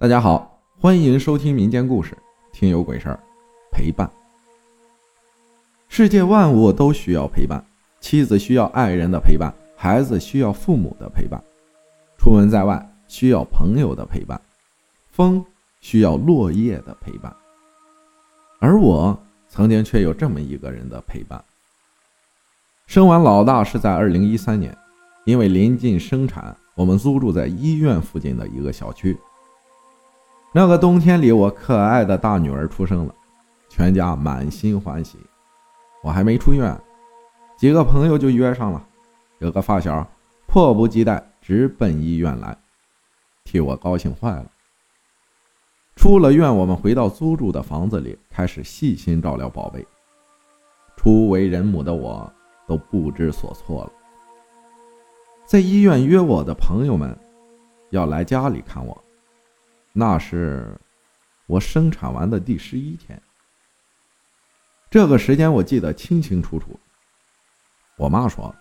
大家好，欢迎收听民间故事，听有鬼事儿，陪伴。世界万物都需要陪伴，妻子需要爱人的陪伴，孩子需要父母的陪伴，出门在外需要朋友的陪伴，风需要落叶的陪伴。而我曾经却有这么一个人的陪伴。生完老大是在二零一三年，因为临近生产，我们租住在医院附近的一个小区。那个冬天里，我可爱的大女儿出生了，全家满心欢喜。我还没出院，几个朋友就约上了，有个发小迫不及待直奔医院来，替我高兴坏了。出了院，我们回到租住的房子里，开始细心照料宝贝。初为人母的我都不知所措了。在医院约我的朋友们要来家里看我。那是我生产完的第十一天，这个时间我记得清清楚楚。我妈说：“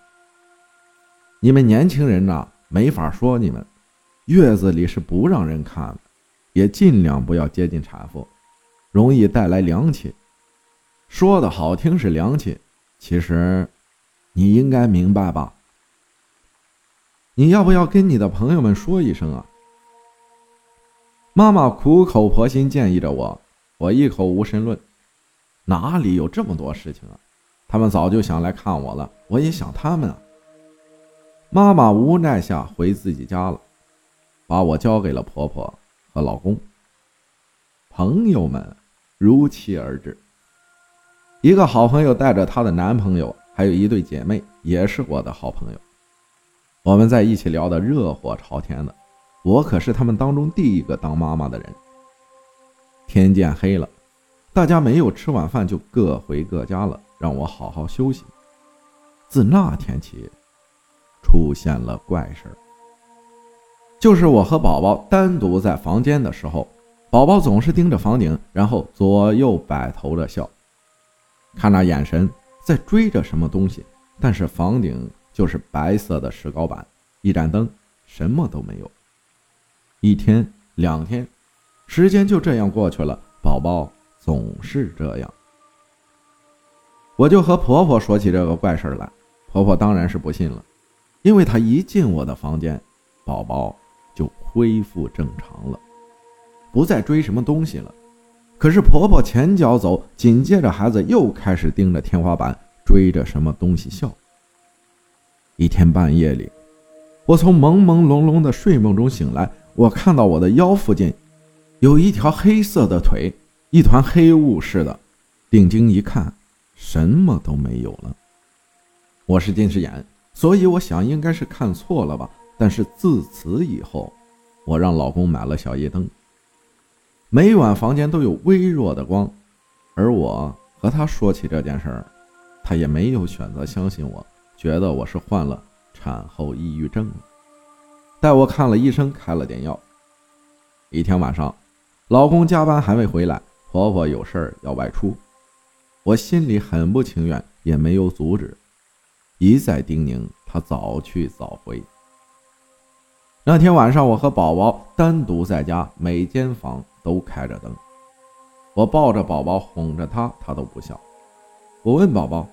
你们年轻人呐，没法说你们，月子里是不让人看的，也尽量不要接近产妇，容易带来凉气。说的好听是凉气，其实你应该明白吧？你要不要跟你的朋友们说一声啊？”妈妈苦口婆心建议着我，我一口无神论，哪里有这么多事情啊？他们早就想来看我了，我也想他们啊。妈妈无奈下回自己家了，把我交给了婆婆和老公。朋友们如期而至，一个好朋友带着她的男朋友，还有一对姐妹，也是我的好朋友，我们在一起聊得热火朝天的。我可是他们当中第一个当妈妈的人。天渐黑了，大家没有吃晚饭就各回各家了，让我好好休息。自那天起，出现了怪事儿，就是我和宝宝单独在房间的时候，宝宝总是盯着房顶，然后左右摆头的笑，看那眼神在追着什么东西。但是房顶就是白色的石膏板，一盏灯，什么都没有。一天两天，时间就这样过去了。宝宝总是这样，我就和婆婆说起这个怪事来。婆婆当然是不信了，因为她一进我的房间，宝宝就恢复正常了，不再追什么东西了。可是婆婆前脚走，紧接着孩子又开始盯着天花板，追着什么东西笑。一天半夜里，我从朦朦胧胧的睡梦中醒来。我看到我的腰附近有一条黑色的腿，一团黑雾似的。定睛一看，什么都没有了。我是近视眼，所以我想应该是看错了吧。但是自此以后，我让老公买了小夜灯，每晚房间都有微弱的光。而我和他说起这件事儿，他也没有选择相信我，觉得我是患了产后抑郁症了。带我看了医生，开了点药。一天晚上，老公加班还没回来，婆婆有事儿要外出，我心里很不情愿，也没有阻止，一再叮咛她早去早回。那天晚上，我和宝宝单独在家，每间房都开着灯，我抱着宝宝哄着他，他都不笑。我问宝宝：“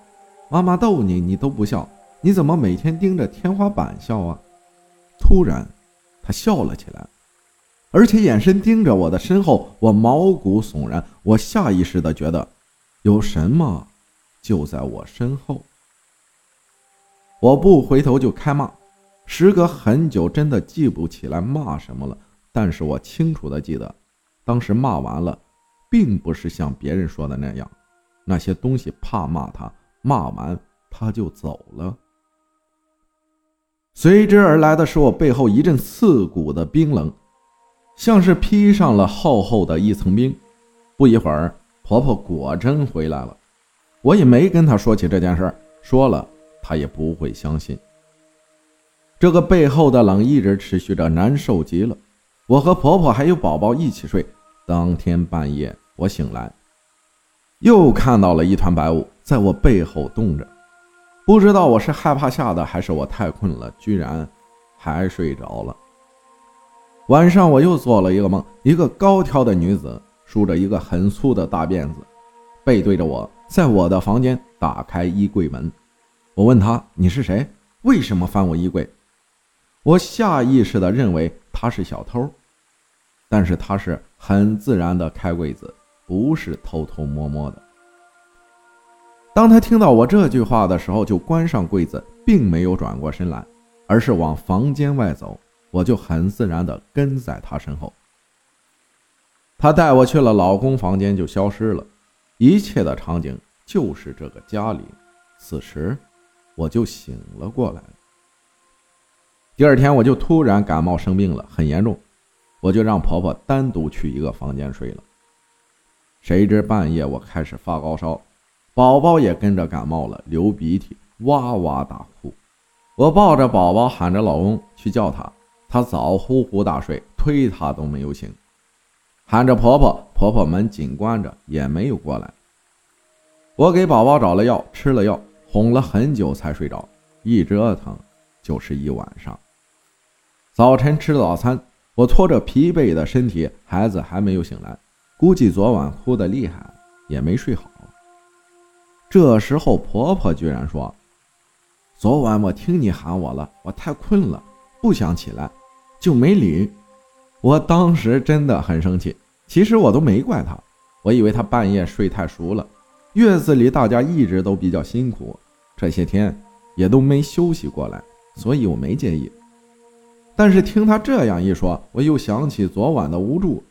妈妈逗你，你都不笑，你怎么每天盯着天花板笑啊？”突然，他笑了起来，而且眼神盯着我的身后，我毛骨悚然。我下意识的觉得，有什么就在我身后。我不回头就开骂，时隔很久，真的记不起来骂什么了。但是我清楚的记得，当时骂完了，并不是像别人说的那样，那些东西怕骂他，骂完他就走了。随之而来的是我背后一阵刺骨的冰冷，像是披上了厚厚的一层冰。不一会儿，婆婆果真回来了。我也没跟她说起这件事，说了她也不会相信。这个背后的冷一直持续着，难受极了。我和婆婆还有宝宝一起睡。当天半夜，我醒来，又看到了一团白雾在我背后动着。不知道我是害怕吓的，还是我太困了，居然还睡着了。晚上我又做了一个梦，一个高挑的女子梳着一个很粗的大辫子，背对着我，在我的房间打开衣柜门。我问她：“你是谁？为什么翻我衣柜？”我下意识地认为她是小偷，但是她是很自然地开柜子，不是偷偷摸摸的。当他听到我这句话的时候，就关上柜子，并没有转过身来，而是往房间外走。我就很自然地跟在他身后。他带我去了老公房间，就消失了。一切的场景就是这个家里。此时，我就醒了过来。第二天，我就突然感冒生病了，很严重，我就让婆婆单独去一个房间睡了。谁知半夜我开始发高烧。宝宝也跟着感冒了，流鼻涕，哇哇大哭。我抱着宝宝，喊着老公去叫他，他早呼呼大睡，推他都没有醒。喊着婆婆，婆婆门紧关着，也没有过来。我给宝宝找了药，吃了药，哄了很久才睡着，一折腾就是一晚上。早晨吃早餐，我拖着疲惫的身体，孩子还没有醒来，估计昨晚哭得厉害，也没睡好。这时候，婆婆居然说：“昨晚我听你喊我了，我太困了，不想起来，就没理。”我当时真的很生气。其实我都没怪她，我以为她半夜睡太熟了。月子里大家一直都比较辛苦，这些天也都没休息过来，所以我没介意。但是听她这样一说，我又想起昨晚的无助，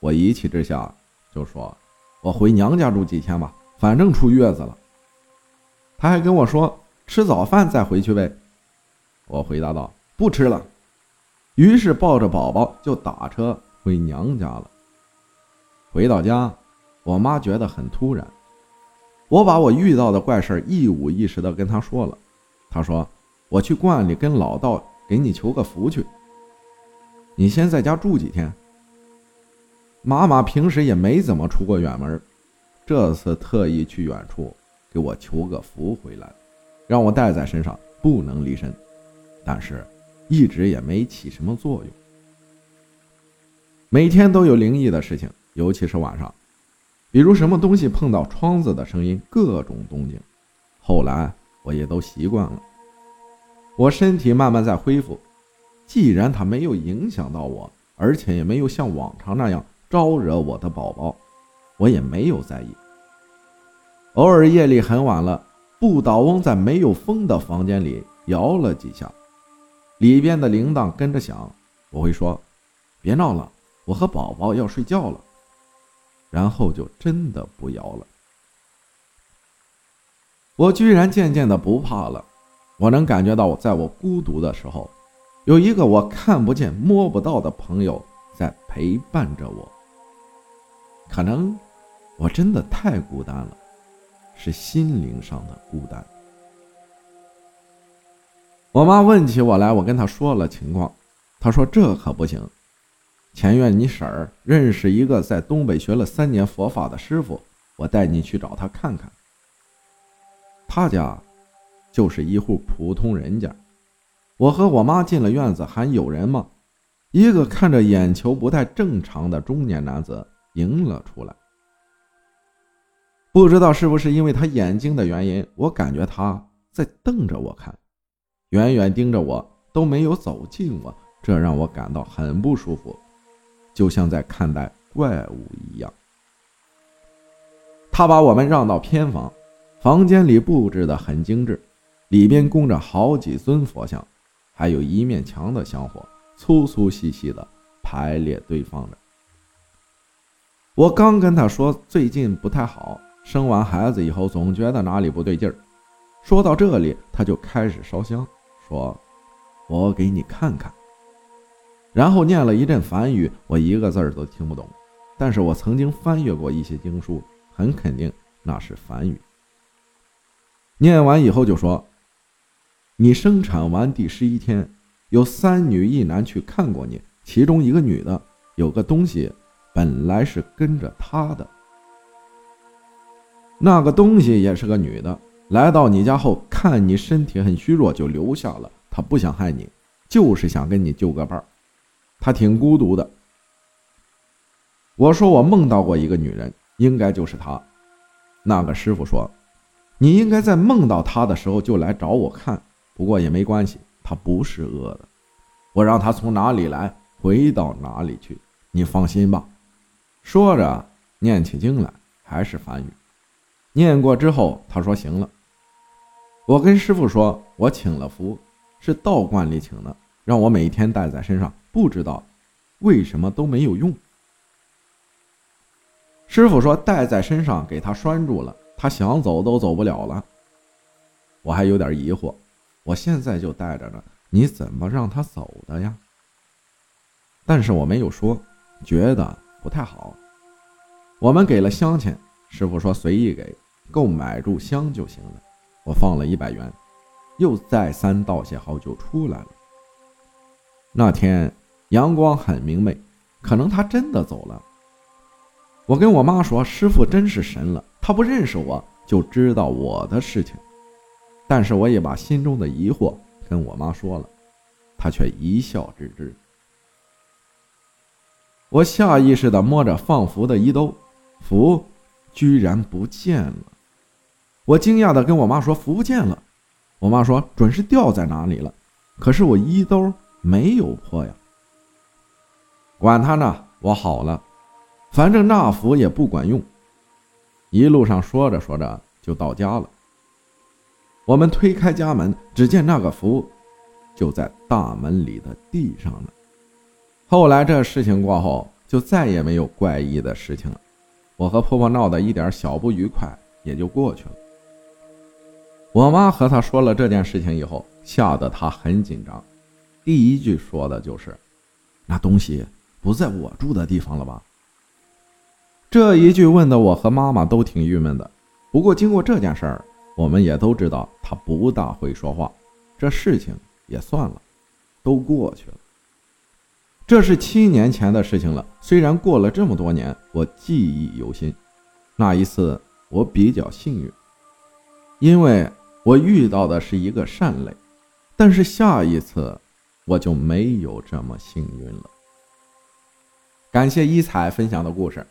我一气之下就说：“我回娘家住几天吧，反正出月子了。”他还跟我说吃早饭再回去呗，我回答道不吃了，于是抱着宝宝就打车回娘家了。回到家，我妈觉得很突然，我把我遇到的怪事一五一十的跟她说了。她说我去观里跟老道给你求个福去，你先在家住几天。妈妈平时也没怎么出过远门，这次特意去远处。给我求个福回来，让我带在身上，不能离身。但是，一直也没起什么作用。每天都有灵异的事情，尤其是晚上，比如什么东西碰到窗子的声音，各种动静。后来我也都习惯了。我身体慢慢在恢复，既然它没有影响到我，而且也没有像往常那样招惹我的宝宝，我也没有在意。偶尔夜里很晚了，不倒翁在没有风的房间里摇了几下，里边的铃铛跟着响。我会说：“别闹了，我和宝宝要睡觉了。”然后就真的不摇了。我居然渐渐的不怕了。我能感觉到，在我孤独的时候，有一个我看不见、摸不到的朋友在陪伴着我。可能我真的太孤单了。是心灵上的孤单。我妈问起我来，我跟她说了情况，她说这可不行。前院你婶儿认识一个在东北学了三年佛法的师傅，我带你去找他看看。他家就是一户普通人家。我和我妈进了院子，还有人吗？一个看着眼球不太正常的中年男子迎了出来。不知道是不是因为他眼睛的原因，我感觉他在瞪着我看，远远盯着我，都没有走近我，这让我感到很不舒服，就像在看待怪物一样。他把我们让到偏房，房间里布置的很精致，里边供着好几尊佛像，还有一面墙的香火粗粗细细的排列堆放着。我刚跟他说最近不太好。生完孩子以后，总觉得哪里不对劲儿。说到这里，他就开始烧香，说：“我给你看看。”然后念了一阵梵语，我一个字儿都听不懂。但是我曾经翻阅过一些经书，很肯定那是梵语。念完以后就说：“你生产完第十一天，有三女一男去看过你，其中一个女的有个东西，本来是跟着她的。”那个东西也是个女的，来到你家后，看你身体很虚弱，就留下了。她不想害你，就是想跟你就个伴儿。她挺孤独的。我说我梦到过一个女人，应该就是她。那个师傅说，你应该在梦到她的时候就来找我看，不过也没关系，她不是恶的，我让她从哪里来回到哪里去，你放心吧。说着念起经来，还是梵语。念过之后，他说行了。我跟师傅说，我请了符，是道观里请的，让我每天带在身上，不知道为什么都没有用。师傅说：“带在身上给他拴住了，他想走都走不了了。”我还有点疑惑，我现在就带着呢，你怎么让他走的呀？但是我没有说，觉得不太好。我们给了香钱，师傅说随意给，够买入香就行了。我放了一百元，又再三道谢后就出来了。那天阳光很明媚，可能他真的走了。我跟我妈说：“师傅真是神了，他不认识我就知道我的事情。”但是我也把心中的疑惑跟我妈说了，她却一笑置之。我下意识地摸着放符的衣兜，符居然不见了。我惊讶地跟我妈说：“符不见了。”我妈说：“准是掉在哪里了。”可是我衣兜没有破呀。管他呢，我好了。反正那符也不管用。一路上说着说着就到家了。我们推开家门，只见那个符就在大门里的地上呢。后来这事情过后，就再也没有怪异的事情了。我和婆婆闹的一点小不愉快也就过去了。我妈和她说了这件事情以后，吓得她很紧张。第一句说的就是：“那东西不在我住的地方了吧？”这一句问的我和妈妈都挺郁闷的。不过经过这件事儿，我们也都知道他不大会说话，这事情也算了，都过去了。这是七年前的事情了，虽然过了这么多年，我记忆犹新。那一次我比较幸运，因为我遇到的是一个善类，但是下一次我就没有这么幸运了。感谢一彩分享的故事。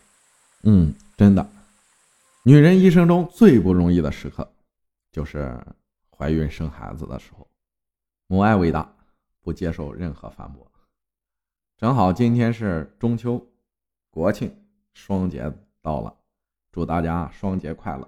嗯，真的，女人一生中最不容易的时刻，就是怀孕生孩子的时候。母爱伟大，不接受任何反驳。正好今天是中秋、国庆双节到了，祝大家双节快乐！